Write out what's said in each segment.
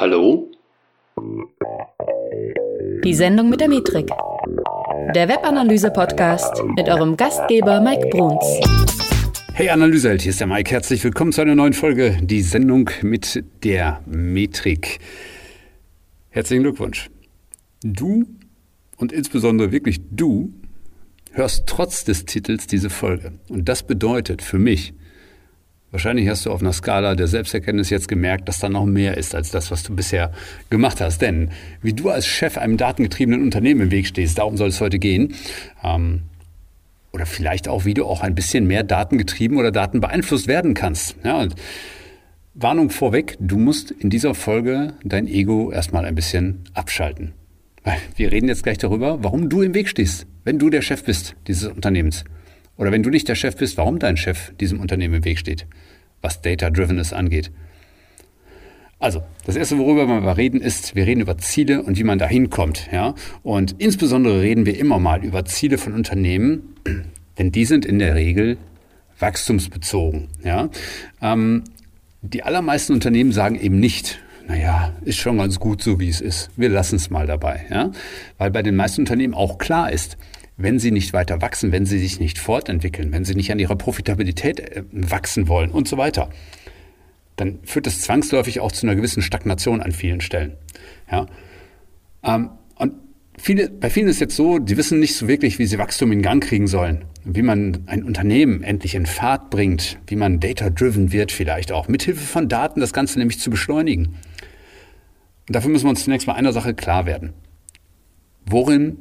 Hallo? Die Sendung mit der Metrik. Der Webanalyse-Podcast mit eurem Gastgeber Mike Bruns. Hey Analyseheld, hier ist der Mike. Herzlich willkommen zu einer neuen Folge, die Sendung mit der Metrik. Herzlichen Glückwunsch. Du und insbesondere wirklich du hörst trotz des Titels diese Folge. Und das bedeutet für mich, Wahrscheinlich hast du auf einer Skala der Selbsterkenntnis jetzt gemerkt, dass da noch mehr ist als das, was du bisher gemacht hast. Denn wie du als Chef einem datengetriebenen Unternehmen im Weg stehst, darum soll es heute gehen. Ähm, oder vielleicht auch, wie du auch ein bisschen mehr datengetrieben oder datenbeeinflusst werden kannst. Ja, Warnung vorweg, du musst in dieser Folge dein Ego erstmal ein bisschen abschalten. Wir reden jetzt gleich darüber, warum du im Weg stehst, wenn du der Chef bist dieses Unternehmens. Oder wenn du nicht der Chef bist, warum dein Chef diesem Unternehmen im Weg steht, was Data-Drivenes angeht. Also, das erste, worüber wir reden, ist, wir reden über Ziele und wie man da hinkommt. Ja? Und insbesondere reden wir immer mal über Ziele von Unternehmen, denn die sind in der Regel wachstumsbezogen. Ja? Ähm, die allermeisten Unternehmen sagen eben nicht, naja, ist schon ganz gut so, wie es ist. Wir lassen es mal dabei. Ja? Weil bei den meisten Unternehmen auch klar ist, wenn sie nicht weiter wachsen, wenn sie sich nicht fortentwickeln, wenn sie nicht an ihrer Profitabilität äh, wachsen wollen und so weiter, dann führt das zwangsläufig auch zu einer gewissen Stagnation an vielen Stellen. Ja? Ähm, und viele, bei vielen ist jetzt so, die wissen nicht so wirklich, wie sie Wachstum in Gang kriegen sollen, wie man ein Unternehmen endlich in Fahrt bringt, wie man data-driven wird vielleicht auch, mithilfe von Daten das Ganze nämlich zu beschleunigen. Und dafür müssen wir uns zunächst mal einer Sache klar werden. Worin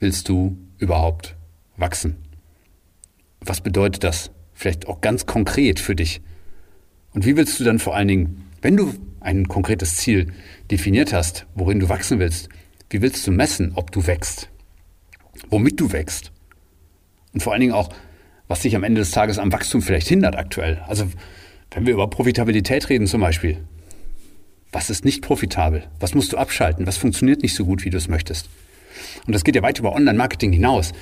willst du überhaupt wachsen? Was bedeutet das? Vielleicht auch ganz konkret für dich. Und wie willst du dann vor allen Dingen, wenn du ein konkretes Ziel definiert hast, worin du wachsen willst, wie willst du messen, ob du wächst? Womit du wächst? Und vor allen Dingen auch, was dich am Ende des Tages am Wachstum vielleicht hindert aktuell. Also wenn wir über Profitabilität reden zum Beispiel, was ist nicht profitabel? Was musst du abschalten? Was funktioniert nicht so gut, wie du es möchtest? Und das geht ja weit über Online-Marketing hinaus.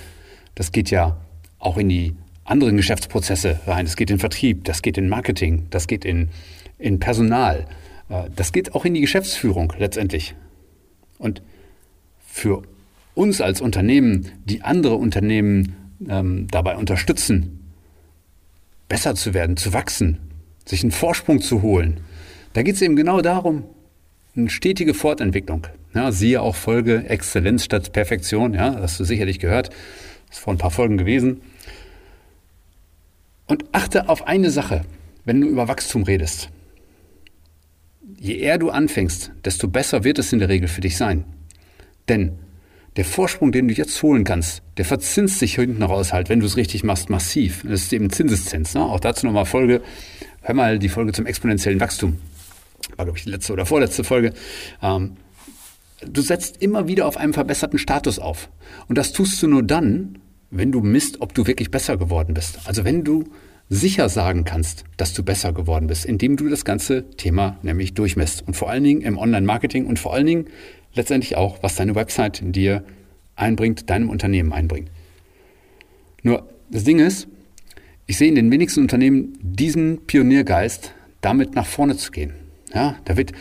Das geht ja auch in die anderen Geschäftsprozesse rein. Das geht in Vertrieb, das geht in Marketing, das geht in, in Personal. Äh, das geht auch in die Geschäftsführung letztendlich. Und für uns als Unternehmen, die andere Unternehmen ähm, dabei unterstützen, besser zu werden, zu wachsen, sich einen Vorsprung zu holen, da geht es eben genau darum, eine stetige Fortentwicklung. Ja, siehe auch Folge Exzellenz statt Perfektion, ja, das hast du sicherlich gehört. Das ist vor ein paar Folgen gewesen. Und achte auf eine Sache, wenn du über Wachstum redest. Je eher du anfängst, desto besser wird es in der Regel für dich sein. Denn der Vorsprung, den du jetzt holen kannst, der verzinst sich hinten raus halt, wenn du es richtig machst, massiv. Das ist eben Zinseszins. Ne? Auch dazu nochmal Folge, hör mal die Folge zum exponentiellen Wachstum. War, glaube ich, die letzte oder vorletzte Folge. Ähm, du setzt immer wieder auf einem verbesserten Status auf. Und das tust du nur dann, wenn du misst, ob du wirklich besser geworden bist. Also wenn du sicher sagen kannst, dass du besser geworden bist, indem du das ganze Thema nämlich durchmisst. Und vor allen Dingen im Online-Marketing und vor allen Dingen letztendlich auch, was deine Website dir einbringt, deinem Unternehmen einbringt. Nur das Ding ist, ich sehe in den wenigsten Unternehmen diesen Pioniergeist, damit nach vorne zu gehen. Ja, da wird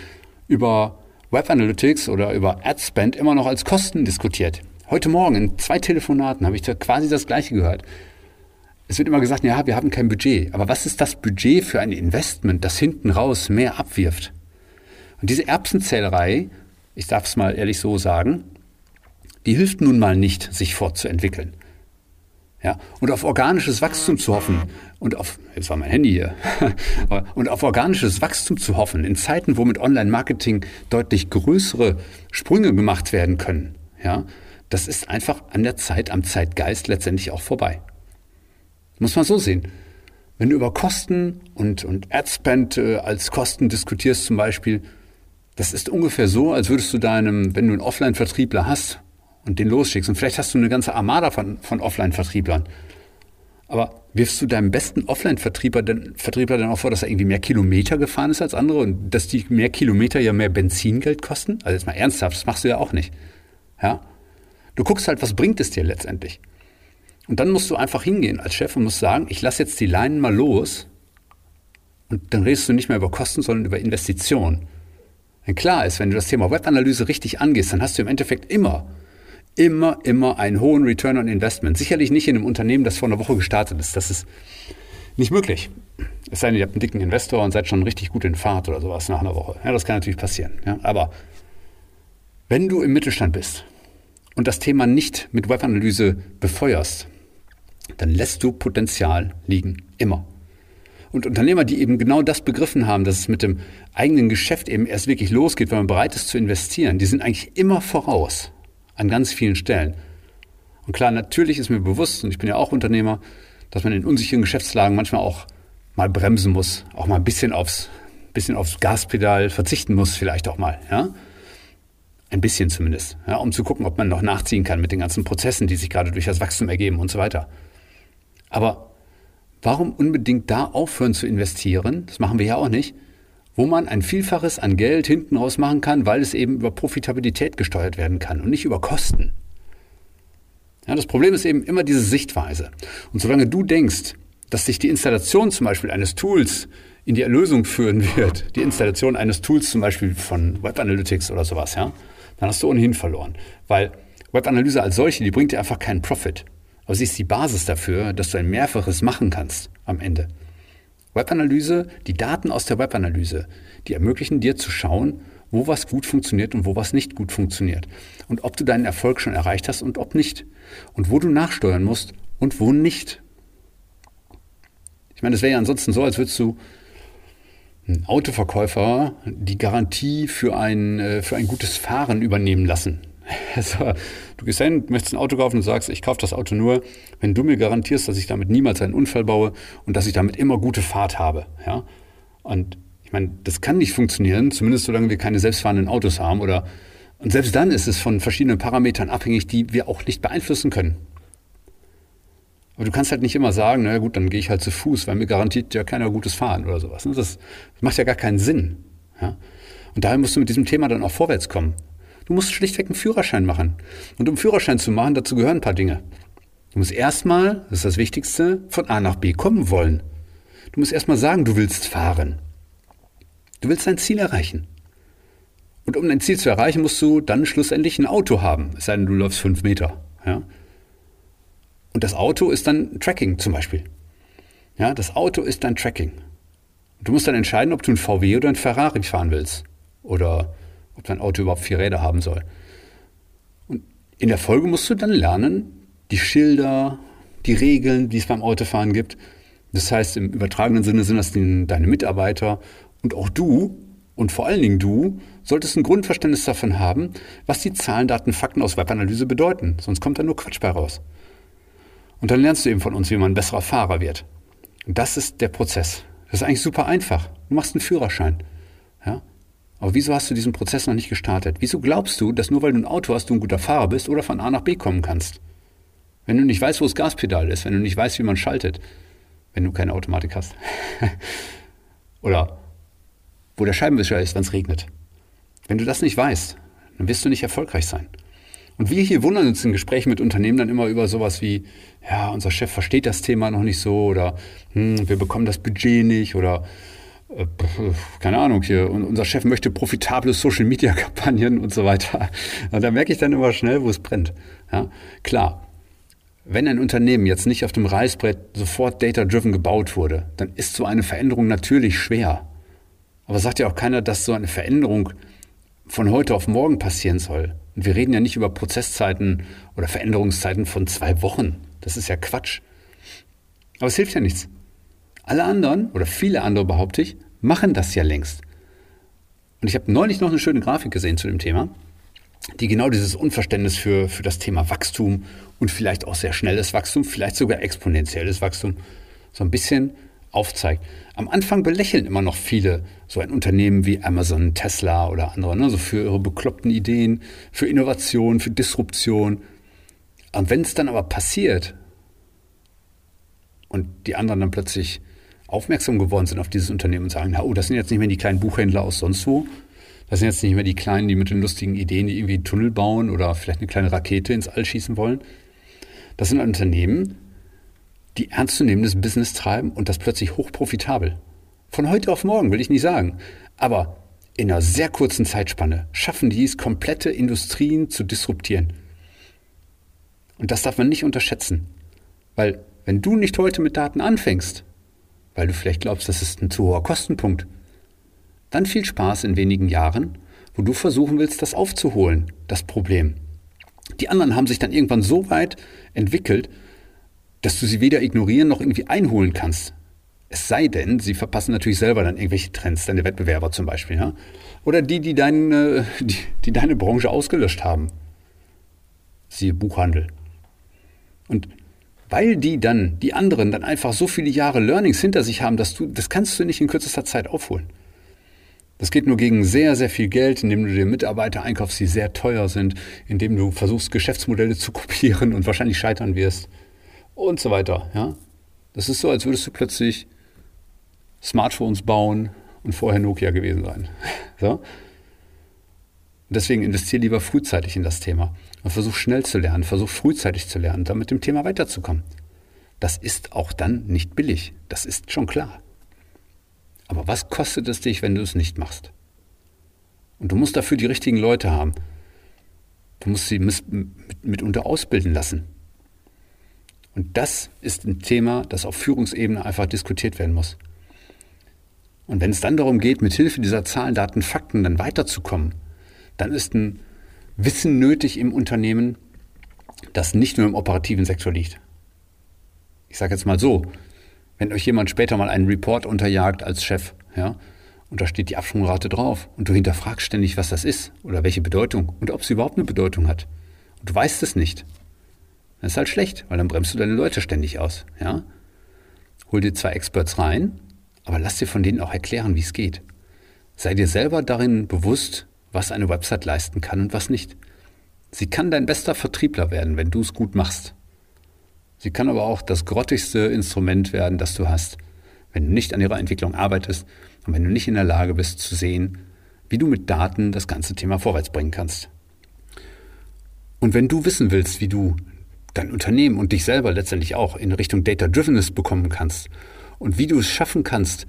über Web Analytics oder über Ad Spend immer noch als Kosten diskutiert. Heute Morgen in zwei Telefonaten habe ich da quasi das Gleiche gehört. Es wird immer gesagt, ja, wir haben kein Budget. Aber was ist das Budget für ein Investment, das hinten raus mehr abwirft? Und diese Erbsenzählerei, ich darf es mal ehrlich so sagen, die hilft nun mal nicht, sich fortzuentwickeln. Ja, und auf organisches Wachstum zu hoffen und auf, jetzt war mein Handy hier, und auf organisches Wachstum zu hoffen in Zeiten, wo mit Online-Marketing deutlich größere Sprünge gemacht werden können, ja, das ist einfach an der Zeit, am Zeitgeist letztendlich auch vorbei. Muss man so sehen. Wenn du über Kosten und, und Adspend äh, als Kosten diskutierst zum Beispiel, das ist ungefähr so, als würdest du deinem, wenn du einen Offline-Vertriebler hast, und den losschickst. Und vielleicht hast du eine ganze Armada von, von Offline-Vertrieblern. Aber wirfst du deinem besten Offline-Vertriebler denn, Vertriebler dann auch vor, dass er irgendwie mehr Kilometer gefahren ist als andere und dass die mehr Kilometer ja mehr Benzingeld kosten? Also jetzt mal ernsthaft, das machst du ja auch nicht. Ja? Du guckst halt, was bringt es dir letztendlich? Und dann musst du einfach hingehen als Chef und musst sagen, ich lasse jetzt die Leinen mal los und dann redest du nicht mehr über Kosten, sondern über Investitionen. Denn klar ist, wenn du das Thema Webanalyse richtig angehst, dann hast du im Endeffekt immer, immer, immer einen hohen Return on Investment. Sicherlich nicht in einem Unternehmen, das vor einer Woche gestartet ist. Das ist nicht möglich. Es sei denn, ihr habt einen dicken Investor und seid schon richtig gut in Fahrt oder sowas nach einer Woche. Ja, das kann natürlich passieren. Ja, aber wenn du im Mittelstand bist und das Thema nicht mit Webanalyse befeuerst, dann lässt du Potenzial liegen. Immer. Und Unternehmer, die eben genau das begriffen haben, dass es mit dem eigenen Geschäft eben erst wirklich losgeht, wenn man bereit ist zu investieren, die sind eigentlich immer voraus an ganz vielen Stellen. Und klar, natürlich ist mir bewusst, und ich bin ja auch Unternehmer, dass man in unsicheren Geschäftslagen manchmal auch mal bremsen muss, auch mal ein bisschen aufs, bisschen aufs Gaspedal verzichten muss, vielleicht auch mal, ja. Ein bisschen zumindest, ja, um zu gucken, ob man noch nachziehen kann mit den ganzen Prozessen, die sich gerade durch das Wachstum ergeben und so weiter. Aber Warum unbedingt da aufhören zu investieren? Das machen wir ja auch nicht. Wo man ein Vielfaches an Geld hinten raus machen kann, weil es eben über Profitabilität gesteuert werden kann und nicht über Kosten. Ja, das Problem ist eben immer diese Sichtweise. Und solange du denkst, dass sich die Installation zum Beispiel eines Tools in die Erlösung führen wird, die Installation eines Tools zum Beispiel von Web Analytics oder sowas, ja, dann hast du ohnehin verloren. Weil Webanalyse als solche, die bringt dir einfach keinen Profit. Aber sie ist die Basis dafür, dass du ein Mehrfaches machen kannst am Ende. Webanalyse, die Daten aus der Webanalyse, die ermöglichen dir zu schauen, wo was gut funktioniert und wo was nicht gut funktioniert. Und ob du deinen Erfolg schon erreicht hast und ob nicht. Und wo du nachsteuern musst und wo nicht. Ich meine, es wäre ja ansonsten so, als würdest du einen Autoverkäufer die Garantie für ein, äh, für ein gutes Fahren übernehmen lassen. Also, du gehst hin, möchtest ein Auto kaufen und sagst, ich kaufe das Auto nur, wenn du mir garantierst, dass ich damit niemals einen Unfall baue und dass ich damit immer gute Fahrt habe. Ja? Und ich meine, das kann nicht funktionieren, zumindest solange wir keine selbstfahrenden Autos haben. Oder, und selbst dann ist es von verschiedenen Parametern abhängig, die wir auch nicht beeinflussen können. Aber du kannst halt nicht immer sagen, na gut, dann gehe ich halt zu Fuß, weil mir garantiert ja keiner gutes Fahren oder sowas. Das, das macht ja gar keinen Sinn. Ja? Und daher musst du mit diesem Thema dann auch vorwärts kommen. Du musst schlichtweg einen Führerschein machen. Und um Führerschein zu machen, dazu gehören ein paar Dinge. Du musst erstmal, das ist das Wichtigste, von A nach B kommen wollen. Du musst erstmal sagen, du willst fahren. Du willst dein Ziel erreichen. Und um dein Ziel zu erreichen, musst du dann schlussendlich ein Auto haben. Es sei denn, du läufst fünf Meter. Ja? Und das Auto ist dann Tracking zum Beispiel. Ja, das Auto ist dann Tracking. Und du musst dann entscheiden, ob du ein VW oder ein Ferrari fahren willst. Oder ob dein Auto überhaupt vier Räder haben soll. Und in der Folge musst du dann lernen, die Schilder, die Regeln, die es beim Autofahren gibt. Das heißt, im übertragenen Sinne sind das deine Mitarbeiter und auch du und vor allen Dingen du solltest ein Grundverständnis davon haben, was die Zahlen, Daten, Fakten aus Webanalyse bedeuten. Sonst kommt da nur Quatsch bei raus. Und dann lernst du eben von uns, wie man ein besserer Fahrer wird. Und das ist der Prozess. Das ist eigentlich super einfach. Du machst einen Führerschein. Ja? Aber wieso hast du diesen Prozess noch nicht gestartet? Wieso glaubst du, dass nur weil du ein Auto hast, du ein guter Fahrer bist oder von A nach B kommen kannst? Wenn du nicht weißt, wo das Gaspedal ist, wenn du nicht weißt, wie man schaltet, wenn du keine Automatik hast. oder wo der Scheibenwischer ist, wenn es regnet. Wenn du das nicht weißt, dann wirst du nicht erfolgreich sein. Und wir hier wundern uns in Gesprächen mit Unternehmen dann immer über sowas wie, ja, unser Chef versteht das Thema noch nicht so oder hm, wir bekommen das Budget nicht oder keine Ahnung, hier, unser Chef möchte profitable Social-Media-Kampagnen und so weiter. Und da merke ich dann immer schnell, wo es brennt. Ja, klar, wenn ein Unternehmen jetzt nicht auf dem Reißbrett sofort data-driven gebaut wurde, dann ist so eine Veränderung natürlich schwer. Aber sagt ja auch keiner, dass so eine Veränderung von heute auf morgen passieren soll. Und wir reden ja nicht über Prozesszeiten oder Veränderungszeiten von zwei Wochen. Das ist ja Quatsch. Aber es hilft ja nichts. Alle anderen, oder viele andere behaupte ich, machen das ja längst. Und ich habe neulich noch eine schöne Grafik gesehen zu dem Thema, die genau dieses Unverständnis für, für das Thema Wachstum und vielleicht auch sehr schnelles Wachstum, vielleicht sogar exponentielles Wachstum, so ein bisschen aufzeigt. Am Anfang belächeln immer noch viele so ein Unternehmen wie Amazon, Tesla oder andere, ne, so für ihre bekloppten Ideen, für Innovation, für Disruption. Und wenn es dann aber passiert und die anderen dann plötzlich aufmerksam geworden sind auf dieses Unternehmen und sagen, oh, das sind jetzt nicht mehr die kleinen Buchhändler aus sonst wo. Das sind jetzt nicht mehr die Kleinen, die mit den lustigen Ideen, die irgendwie einen Tunnel bauen oder vielleicht eine kleine Rakete ins All schießen wollen. Das sind Unternehmen, die ernstzunehmendes Business treiben und das plötzlich hochprofitabel. Von heute auf morgen will ich nicht sagen. Aber in einer sehr kurzen Zeitspanne schaffen die es, komplette Industrien zu disruptieren. Und das darf man nicht unterschätzen. Weil wenn du nicht heute mit Daten anfängst, weil du vielleicht glaubst, das ist ein zu hoher Kostenpunkt, dann viel Spaß in wenigen Jahren, wo du versuchen willst, das aufzuholen, das Problem. Die anderen haben sich dann irgendwann so weit entwickelt, dass du sie weder ignorieren noch irgendwie einholen kannst. Es sei denn, sie verpassen natürlich selber dann irgendwelche Trends, deine Wettbewerber zum Beispiel, ja? Oder die, die, dein, äh, die, die deine Branche ausgelöscht haben. Siehe Buchhandel. Und weil die dann, die anderen dann einfach so viele Jahre Learnings hinter sich haben, dass du, das kannst du nicht in kürzester Zeit aufholen. Das geht nur gegen sehr, sehr viel Geld, indem du dir Mitarbeiter einkaufst, die sehr teuer sind, indem du versuchst, Geschäftsmodelle zu kopieren und wahrscheinlich scheitern wirst und so weiter. Ja? Das ist so, als würdest du plötzlich Smartphones bauen und vorher Nokia gewesen sein. So? Deswegen investiere lieber frühzeitig in das Thema und versuch schnell zu lernen, versuch frühzeitig zu lernen, dann mit dem Thema weiterzukommen. Das ist auch dann nicht billig, das ist schon klar. Aber was kostet es dich, wenn du es nicht machst? Und du musst dafür die richtigen Leute haben. Du musst sie mitunter ausbilden lassen. Und das ist ein Thema, das auf Führungsebene einfach diskutiert werden muss. Und wenn es dann darum geht, mit Hilfe dieser Zahlen, Daten, Fakten dann weiterzukommen, dann ist ein Wissen nötig im Unternehmen, das nicht nur im operativen Sektor liegt. Ich sage jetzt mal so, wenn euch jemand später mal einen Report unterjagt als Chef, ja, und da steht die Absprungrate drauf und du hinterfragst ständig, was das ist oder welche Bedeutung und ob sie überhaupt eine Bedeutung hat und du weißt es nicht, das ist halt schlecht, weil dann bremst du deine Leute ständig aus, ja. Hol dir zwei Experts rein, aber lass dir von denen auch erklären, wie es geht. Sei dir selber darin bewusst, was eine Website leisten kann und was nicht. Sie kann dein bester Vertriebler werden, wenn du es gut machst. Sie kann aber auch das grottigste Instrument werden, das du hast, wenn du nicht an ihrer Entwicklung arbeitest und wenn du nicht in der Lage bist zu sehen, wie du mit Daten das ganze Thema vorwärts bringen kannst. Und wenn du wissen willst, wie du dein Unternehmen und dich selber letztendlich auch in Richtung Data-Drivenness bekommen kannst und wie du es schaffen kannst,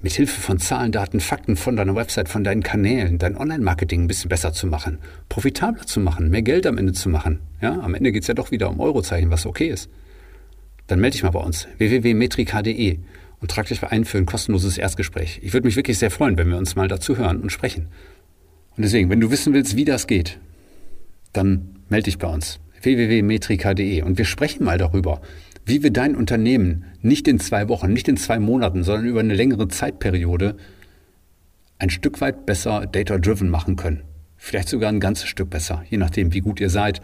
mit Hilfe von Zahlen, Daten, Fakten von deiner Website, von deinen Kanälen, dein Online-Marketing ein bisschen besser zu machen, profitabler zu machen, mehr Geld am Ende zu machen. Ja, am Ende geht es ja doch wieder um Eurozeichen, was okay ist. Dann melde dich mal bei uns www.metrika.de und trag dich ein für ein kostenloses Erstgespräch. Ich würde mich wirklich sehr freuen, wenn wir uns mal dazu hören und sprechen. Und deswegen, wenn du wissen willst, wie das geht, dann melde dich bei uns www.metrika.de und wir sprechen mal darüber, wie wir dein Unternehmen nicht in zwei Wochen, nicht in zwei Monaten, sondern über eine längere Zeitperiode ein Stück weit besser data-driven machen können. Vielleicht sogar ein ganzes Stück besser, je nachdem, wie gut ihr seid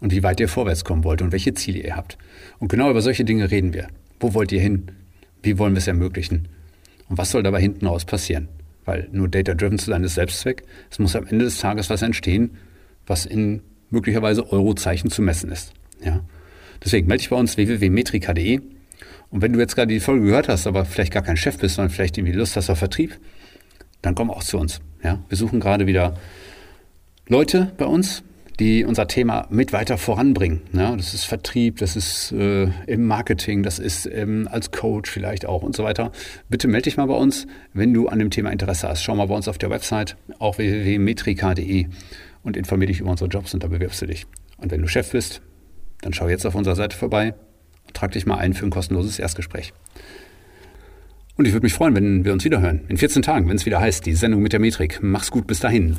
und wie weit ihr vorwärts kommen wollt und welche Ziele ihr habt. Und genau über solche Dinge reden wir. Wo wollt ihr hin? Wie wollen wir es ermöglichen? Und was soll dabei hinten raus passieren? Weil nur data-driven zu sein ist Selbstzweck. Es muss am Ende des Tages was entstehen, was in möglicherweise Eurozeichen zu messen ist. Ja? Deswegen melde dich bei uns www.metrika.de. Und wenn du jetzt gerade die Folge gehört hast, aber vielleicht gar kein Chef bist, sondern vielleicht irgendwie Lust hast auf Vertrieb, dann komm auch zu uns. Ja? Wir suchen gerade wieder Leute bei uns, die unser Thema mit weiter voranbringen. Ja, das ist Vertrieb, das ist äh, im Marketing, das ist ähm, als Coach vielleicht auch und so weiter. Bitte melde dich mal bei uns, wenn du an dem Thema Interesse hast. Schau mal bei uns auf der Website, auch www.metrika.de und informiere dich über unsere Jobs und da bewirbst du dich. Und wenn du Chef bist, dann schau jetzt auf unserer Seite vorbei und trag dich mal ein für ein kostenloses Erstgespräch. Und ich würde mich freuen, wenn wir uns wieder hören. In 14 Tagen, wenn es wieder heißt, die Sendung mit der Metrik. Mach's gut, bis dahin.